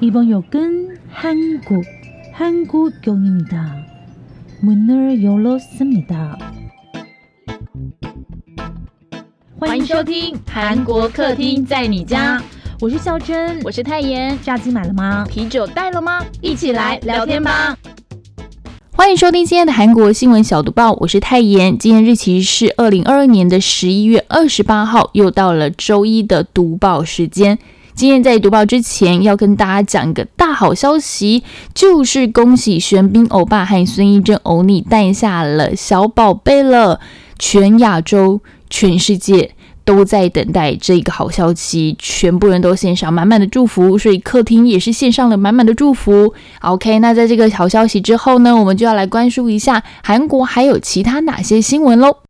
이번 역은 한국, 한국역입니다. 문을 열었습니다. 欢迎收听韩国客厅在你家，我是孝珍，我是泰妍。炸鸡买了吗？啤酒带了吗？一起来聊天吧。欢迎收听今天的韩国新闻小读报，我是泰妍。今天日期是二零二二年的十一月二十八号，又到了周一的读报时间。 今天在读报之前，要跟大家讲一个大好消息，就是恭喜玄彬欧巴和孙艺珍欧尼诞下了小宝贝了。全亚洲、全世界都在等待这个好消息，全部人都献上满满的祝福，所以客厅也是献上了满满的祝福。OK，那在这个好消息之后呢，我们就要来关注一下韩国还有其他哪些新闻喽。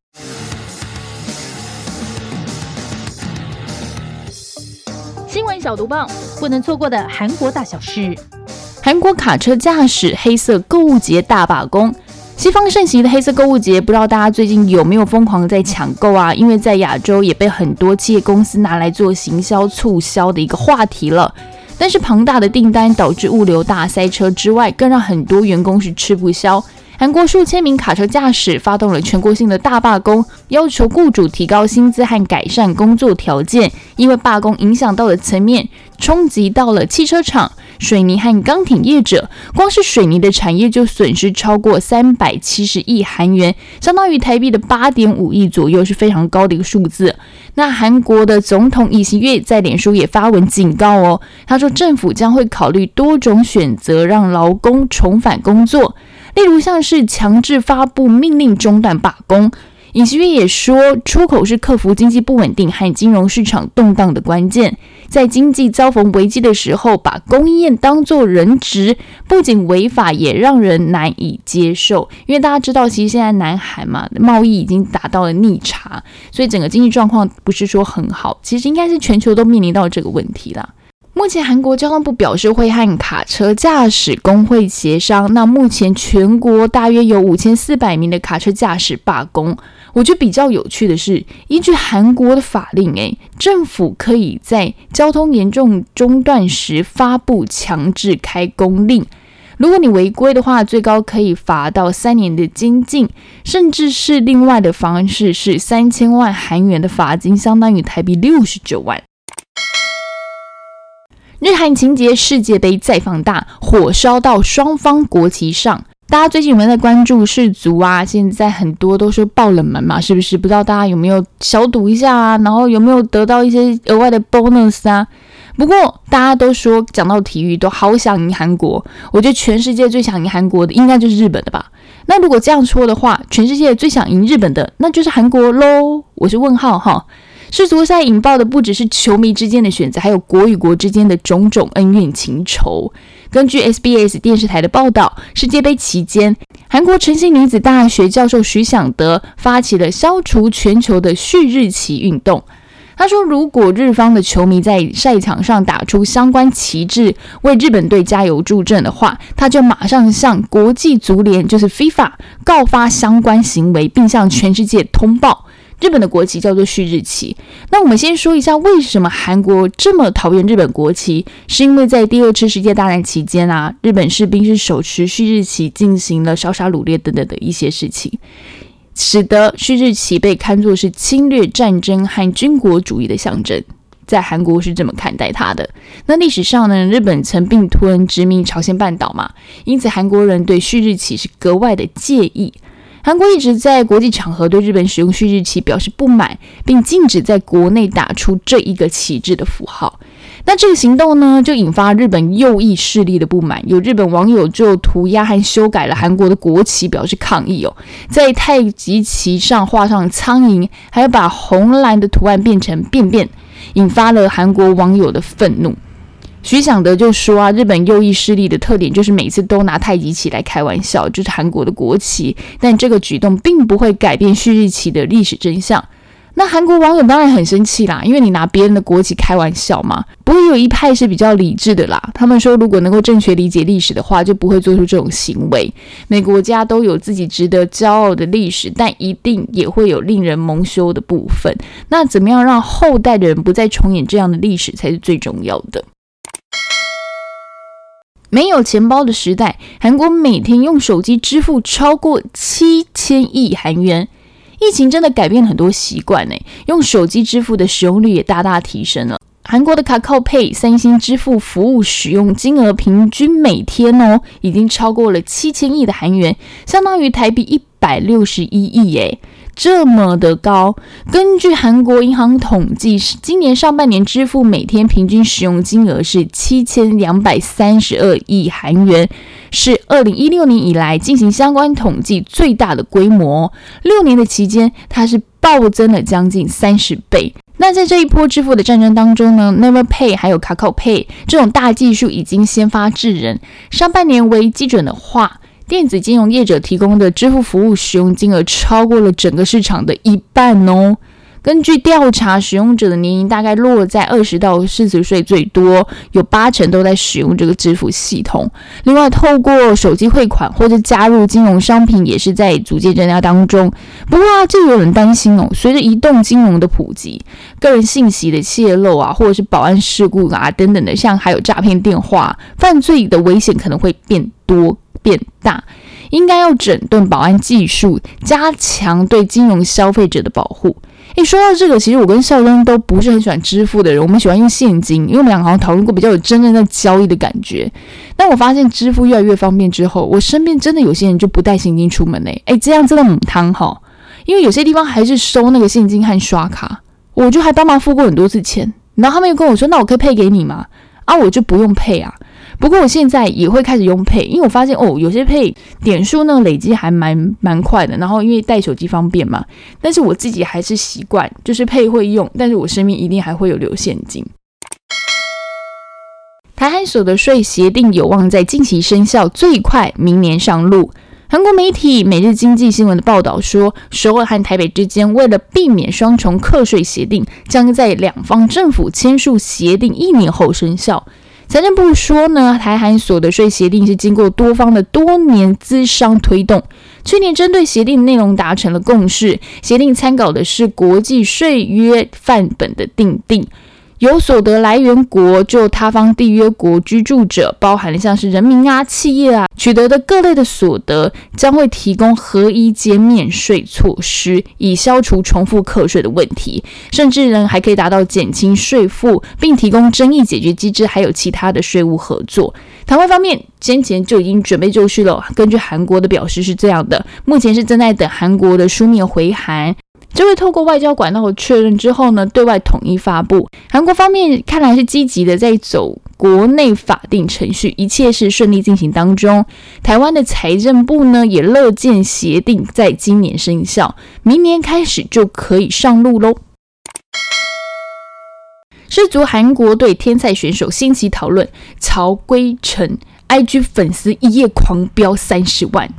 小读报，不能错过的韩国大小事。韩国卡车驾驶黑色购物节大罢工。西方盛行的黑色购物节，不知道大家最近有没有疯狂在抢购啊？因为在亚洲也被很多企业公司拿来做行销促销的一个话题了。但是庞大的订单导致物流大塞车之外，更让很多员工是吃不消。韩国数千名卡车驾驶发动了全国性的大罢工，要求雇主提高薪资和改善工作条件。因为罢工影响到的层面，冲击到了汽车厂、水泥和钢铁业者。光是水泥的产业就损失超过三百七十亿韩元，相当于台币的八点五亿左右，是非常高的一个数字。那韩国的总统尹锡悦在脸书也发文警告哦，他说政府将会考虑多种选择，让劳工重返工作。例如，像是强制发布命令中断罢工。尹锡悦也说，出口是克服经济不稳定和金融市场动荡的关键。在经济遭逢危机的时候，把供应链当作人质，不仅违法，也让人难以接受。因为大家知道，其实现在南海嘛，贸易已经达到了逆差，所以整个经济状况不是说很好。其实应该是全球都面临到这个问题了。目前韩国交通部表示会和卡车驾驶工会协商。那目前全国大约有五千四百名的卡车驾驶罢工。我觉得比较有趣的是，依据韩国的法令，诶，政府可以在交通严重中断时发布强制开工令。如果你违规的话，最高可以罚到三年的监禁，甚至是另外的方式是三千万韩元的罚金，相当于台币六十九万。日韩情节世界杯再放大，火烧到双方国旗上。大家最近有没有在关注世足啊？现在很多都是爆冷门嘛，是不是？不知道大家有没有小赌一下啊？然后有没有得到一些额外的 bonus 啊？不过大家都说讲到体育都好想赢韩国，我觉得全世界最想赢韩国的应该就是日本的吧？那如果这样说的话，全世界最想赢日本的那就是韩国喽？我是问号哈。世足赛引爆的不只是球迷之间的选择，还有国与国之间的种种恩怨情仇。根据 SBS 电视台的报道，世界杯期间，韩国诚信女子大学教授徐享德发起了消除全球的旭日旗运动。他说，如果日方的球迷在赛场上打出相关旗帜，为日本队加油助阵的话，他就马上向国际足联，就是 FIFA 告发相关行为，并向全世界通报。日本的国旗叫做旭日旗。那我们先说一下，为什么韩国这么讨厌日本国旗？是因为在第二次世界大战期间啊，日本士兵是手持旭日旗进行了烧杀掳掠等等的一些事情，使得旭日旗被看作是侵略战争和军国主义的象征。在韩国是这么看待它的。那历史上呢，日本曾并吞殖民朝鲜半岛嘛，因此韩国人对旭日旗是格外的介意。韩国一直在国际场合对日本使用旭日旗表示不满，并禁止在国内打出这一个旗帜的符号。那这个行动呢，就引发日本右翼势力的不满。有日本网友就涂鸦和修改了韩国的国旗，表示抗议哦。在太极旗上画上苍蝇，还要把红蓝的图案变成便便，引发了韩国网友的愤怒。徐享德就说啊，日本右翼势力的特点就是每次都拿太极旗来开玩笑，就是韩国的国旗。但这个举动并不会改变旭日旗的历史真相。那韩国网友当然很生气啦，因为你拿别人的国旗开玩笑嘛。不过有一派是比较理智的啦，他们说如果能够正确理解历史的话，就不会做出这种行为。每个国家都有自己值得骄傲的历史，但一定也会有令人蒙羞的部分。那怎么样让后代的人不再重演这样的历史，才是最重要的。没有钱包的时代，韩国每天用手机支付超过七千亿韩元。疫情真的改变了很多习惯呢，用手机支付的使用率也大大提升了。韩国的卡靠佩三星支付服务使用金额平均每天哦，已经超过了七千亿的韩元，相当于台币一百六十一亿耶。这么的高，根据韩国银行统计，今年上半年支付每天平均使用金额是七千两百三十二亿韩元，是二零一六年以来进行相关统计最大的规模。六年的期间，它是暴增了将近三十倍。那在这一波支付的战争当中呢，Never Pay 还有 Kakao Pay 这种大技术已经先发制人。上半年为基准的话。电子金融业者提供的支付服务使用金额超过了整个市场的一半哦。根据调查，使用者的年龄大概落在二十到四十岁最多，有八成都在使用这个支付系统。另外，透过手机汇款或者加入金融商品也是在逐渐增加当中。不过啊，就有人担心哦，随着移动金融的普及，个人信息的泄露啊，或者是保安事故啊等等的，像还有诈骗电话，犯罪的危险可能会变多。变大，应该要整顿保安技术，加强对金融消费者的保护。诶，说到这个，其实我跟孝东都不是很喜欢支付的人，我们喜欢用现金，因为我们两个好像讨论过比较有真正在交易的感觉。但我发现支付越来越方便之后，我身边真的有些人就不带现金出门嘞。诶，这样真的很汤哈，因为有些地方还是收那个现金和刷卡，我就还帮忙付过很多次钱，然后他们又跟我说，那我可以配给你吗？啊，我就不用配啊。不过我现在也会开始用配，因为我发现哦，有些配点数呢累积还蛮蛮快的。然后因为带手机方便嘛，但是我自己还是习惯就是配会用，但是我身边一定还会有留现金。台海所得税协定有望在近期生效，最快明年上路。韩国媒体《每日经济新闻》的报道说，首尔和台北之间为了避免双重课税协定，将在两方政府签署协定一年后生效。财政部说呢，台韩所得税协定是经过多方的多年资商推动，去年针对协定内容达成了共识。协定参考的是国际税约范本的定定。有所得来源国就他方缔约国居住者，包含了像是人民啊、企业啊取得的各类的所得，将会提供合一减免税措施，以消除重复课税的问题，甚至呢还可以达到减轻税负，并提供争议解决机制，还有其他的税务合作。台湾方面先前就已经准备就绪了，根据韩国的表示是这样的，目前是正在等韩国的书面回函。就会透过外交管道确认之后呢，对外统一发布。韩国方面看来是积极的在走国内法定程序，一切是顺利进行当中。台湾的财政部呢也乐见协定在今年生效，明年开始就可以上路喽。失足韩国队天才选手新奇讨论曹圭成，IG 粉丝一夜狂飙三十万。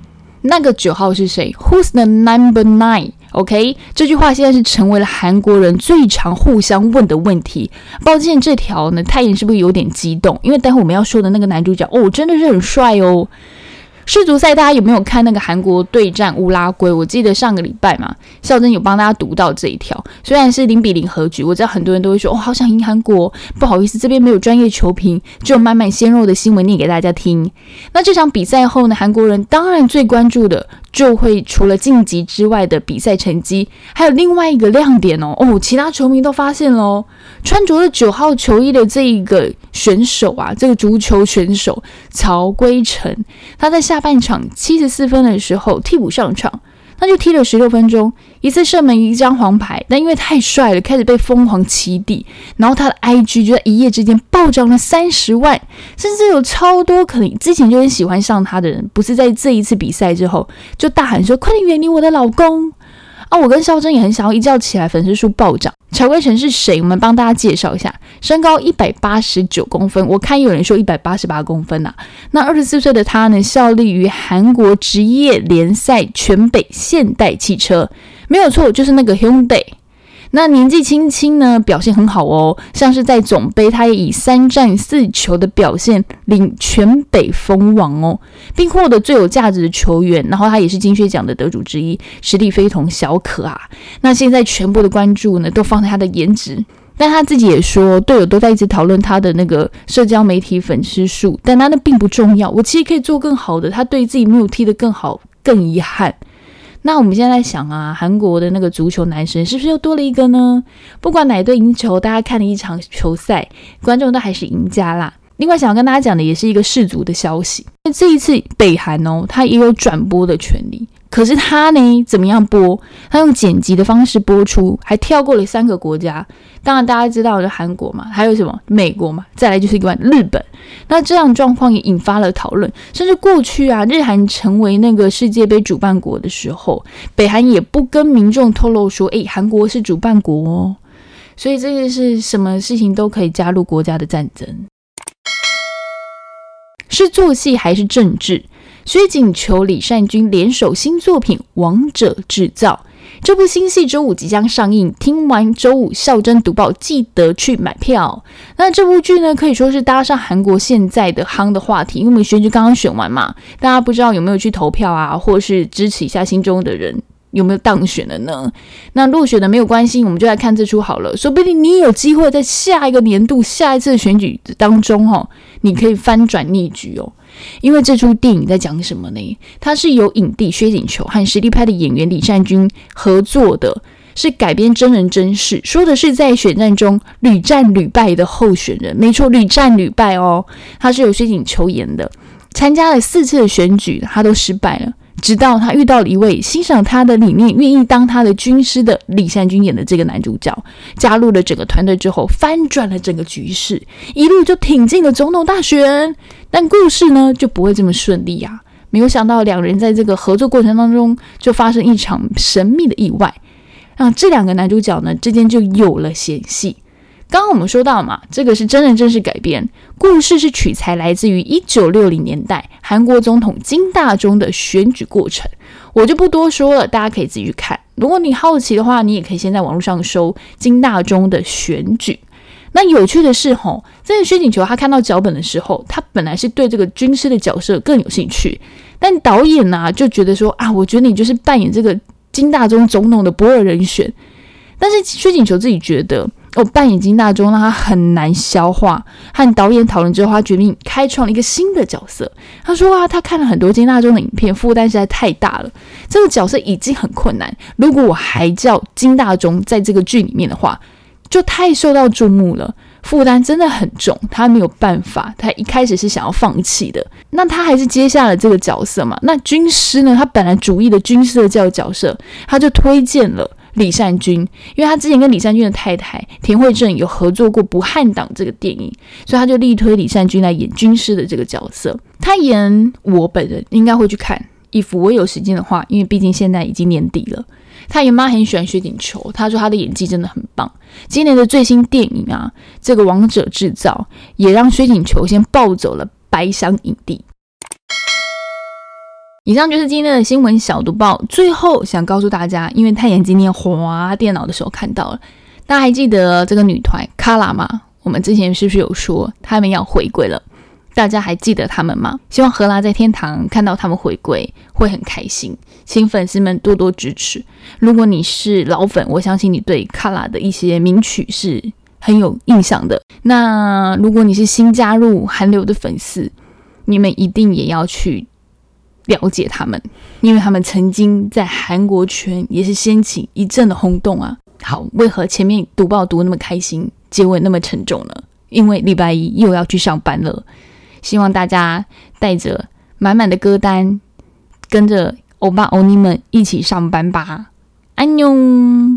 那个九号是谁？Who's the number nine？OK，这句话现在是成为了韩国人最常互相问的问题。抱歉，这条呢，太妍是不是有点激动？因为待会我们要说的那个男主角哦，真的是很帅哦。世足赛，大家有没有看那个韩国对战乌拉圭？我记得上个礼拜嘛，孝真有帮大家读到这一条。虽然是零比零和局，我知道很多人都会说，哦，好想赢韩国。不好意思，这边没有专业球评，只有满满鲜肉的新闻念给大家听。那这场比赛后呢，韩国人当然最关注的。就会除了晋级之外的比赛成绩，还有另外一个亮点哦哦，其他球迷都发现喽，穿着了九号球衣的这一个选手啊，这个足球选手曹圭成，他在下下半场七十四分的时候替补上场。他就踢了十六分钟，一次射门，一张黄牌。但因为太帅了，开始被疯狂起底，然后他的 IG 就在一夜之间暴涨了三十万，甚至有超多可能之前就很喜欢上他的人，不是在这一次比赛之后就大喊说：“快点远离我的老公！”啊，我跟肖珍也很想要一觉起来粉丝数暴涨。曹圭成是谁？我们帮大家介绍一下，身高一百八十九公分，我看有人说一百八十八公分呐。那二十四岁的他呢，效力于韩国职业联赛全北现代汽车，没有错，就是那个 Hyundai。那年纪轻轻呢，表现很好哦，像是在总杯，他也以三战四球的表现领全北封王哦，并获得最有价值的球员。然后他也是金靴奖的得主之一，实力非同小可啊。那现在全部的关注呢，都放在他的颜值。但他自己也说，队友都在一直讨论他的那个社交媒体粉丝数，但他那并不重要。我其实可以做更好的，他对自己没有踢得更好更遗憾。那我们现在在想啊，韩国的那个足球男神是不是又多了一个呢？不管哪队赢球，大家看了一场球赛，观众都还是赢家啦。另外，想要跟大家讲的也是一个世足的消息。那这一次北韩哦，他也有转播的权利。可是他呢，怎么样播？他用剪辑的方式播出，还跳过了三个国家。当然，大家知道的韩国嘛，还有什么美国嘛，再来就是一个日本。那这样状况也引发了讨论，甚至过去啊，日韩成为那个世界杯主办国的时候，北韩也不跟民众透露说，诶，韩国是主办国哦。所以这个是什么事情都可以加入国家的战争，是做戏还是政治？薛景求、李善均联手新作品《王者制造》，这部新戏周五即将上映。听完周五孝真读报，记得去买票。那这部剧呢，可以说是搭上韩国现在的夯的话题，因为我们选举刚刚选完嘛，大家不知道有没有去投票啊，或是支持一下心中的人。有没有当选的呢？那落选的没有关系，我们就来看这出好了。说不定你有机会在下一个年度、下一次的选举当中，哈，你可以翻转逆局哦。因为这出电影在讲什么呢？它是由影帝薛景求和实力派的演员李善均合作的，是改编真人真事，说的是在选战中屡战屡败的候选人。没错，屡战屡败哦。他是由薛景求演的，参加了四次的选举，他都失败了。直到他遇到了一位欣赏他的理念、愿意当他的军师的李善均演的这个男主角，加入了整个团队之后，翻转了整个局势，一路就挺进了总统大选。但故事呢就不会这么顺利呀！没有想到两人在这个合作过程当中就发生一场神秘的意外，让这两个男主角呢之间就有了嫌隙。刚刚我们说到嘛，这个是真人真事改编，故事是取材来自于一九六零年代韩国总统金大中的选举过程，我就不多说了，大家可以自己去看。如果你好奇的话，你也可以先在网络上搜金大中的选举。那有趣的是，吼，这个薛景求他看到脚本的时候，他本来是对这个军师的角色更有兴趣，但导演呢就觉得说啊，我觉得你就是扮演这个金大中总统的不二人选。但是薛景求自己觉得。我扮演金大中，让他很难消化。和导演讨论之后，他决定开创了一个新的角色。他说啊，他看了很多金大中的影片，负担实在太大了。这个角色已经很困难，如果我还叫金大中在这个剧里面的话，就太受到注目了，负担真的很重。他没有办法，他一开始是想要放弃的。那他还是接下了这个角色嘛？那军师呢？他本来主义的军师的这个角色，他就推荐了。李善均，因为他之前跟李善均的太太田惠正有合作过《不汉党》这个电影，所以他就力推李善均来演军师的这个角色。他演我本人应该会去看，if 我有时间的话，因为毕竟现在已经年底了。他姨妈很喜欢薛景求，他说他的演技真的很棒。今年的最新电影啊，这个《王者制造》也让薛景求先抱走了白箱影帝。以上就是今天的新闻小读报。最后想告诉大家，因为太阳今天滑电脑的时候看到了，大家还记得这个女团卡拉吗？我们之前是不是有说他们要回归了？大家还记得他们吗？希望荷拉在天堂看到他们回归会很开心，请粉丝们多多支持。如果你是老粉，我相信你对卡拉的一些名曲是很有印象的。那如果你是新加入韩流的粉丝，你们一定也要去。了解他们，因为他们曾经在韩国圈也是掀起一阵的轰动啊。好，为何前面读报读那么开心，结尾那么沉重呢？因为礼拜一又要去上班了。希望大家带着满满的歌单，跟着欧巴欧尼们一起上班吧。安妞。